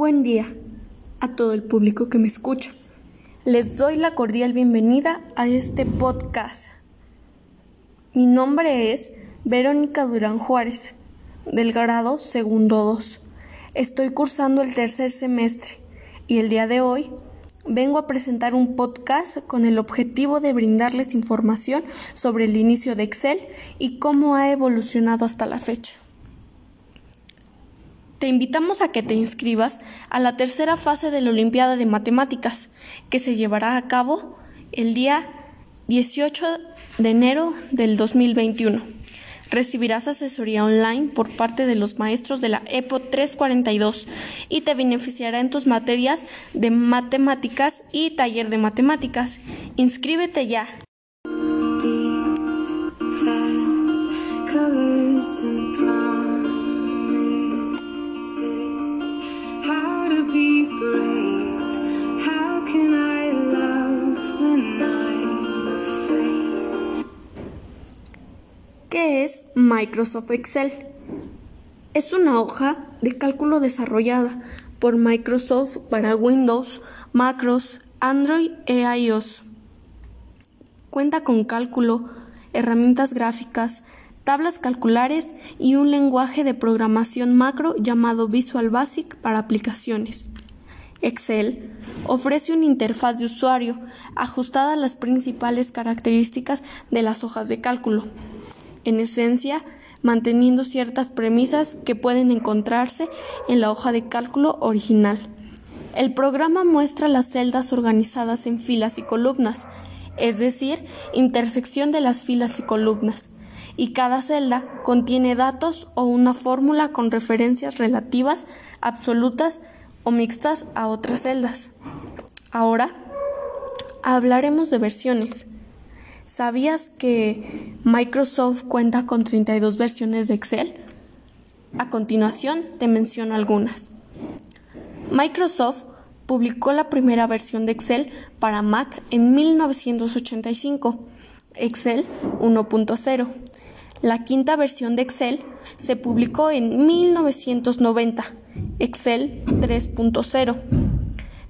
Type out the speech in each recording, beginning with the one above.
Buen día a todo el público que me escucha. Les doy la cordial bienvenida a este podcast. Mi nombre es Verónica Durán Juárez, del grado segundo 2. Estoy cursando el tercer semestre y el día de hoy vengo a presentar un podcast con el objetivo de brindarles información sobre el inicio de Excel y cómo ha evolucionado hasta la fecha. Te invitamos a que te inscribas a la tercera fase de la Olimpiada de Matemáticas, que se llevará a cabo el día 18 de enero del 2021. Recibirás asesoría online por parte de los maestros de la EPO 342 y te beneficiará en tus materias de matemáticas y taller de matemáticas. Inscríbete ya. ¿Qué es Microsoft Excel? Es una hoja de cálculo desarrollada por Microsoft para Windows, Macros, Android e iOS. Cuenta con cálculo, herramientas gráficas, tablas calculares y un lenguaje de programación macro llamado Visual Basic para aplicaciones. Excel ofrece una interfaz de usuario ajustada a las principales características de las hojas de cálculo. En esencia, manteniendo ciertas premisas que pueden encontrarse en la hoja de cálculo original. El programa muestra las celdas organizadas en filas y columnas, es decir, intersección de las filas y columnas, y cada celda contiene datos o una fórmula con referencias relativas, absolutas o mixtas a otras celdas. Ahora hablaremos de versiones. ¿Sabías que Microsoft cuenta con 32 versiones de Excel? A continuación te menciono algunas. Microsoft publicó la primera versión de Excel para Mac en 1985, Excel 1.0. La quinta versión de Excel se publicó en 1990, Excel 3.0.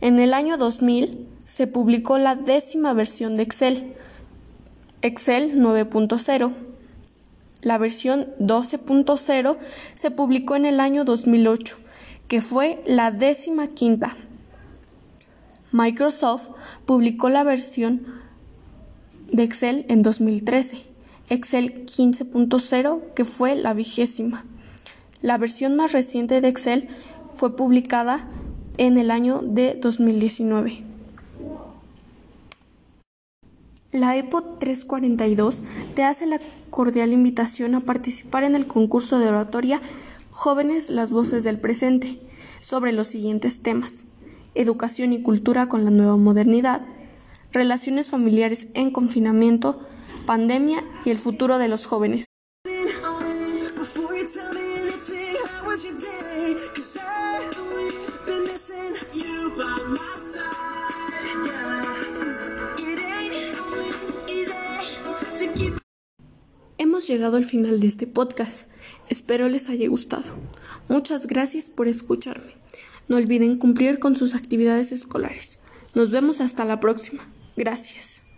En el año 2000 se publicó la décima versión de Excel, Excel 9.0. La versión 12.0 se publicó en el año 2008, que fue la décima quinta. Microsoft publicó la versión de Excel en 2013, Excel 15.0, que fue la vigésima. La versión más reciente de Excel fue publicada en el año de 2019. La EPO 342 te hace la cordial invitación a participar en el concurso de oratoria Jóvenes las Voces del Presente sobre los siguientes temas. Educación y cultura con la nueva modernidad, relaciones familiares en confinamiento, pandemia y el futuro de los jóvenes. Hemos llegado al final de este podcast. Espero les haya gustado. Muchas gracias por escucharme. No olviden cumplir con sus actividades escolares. Nos vemos hasta la próxima. Gracias.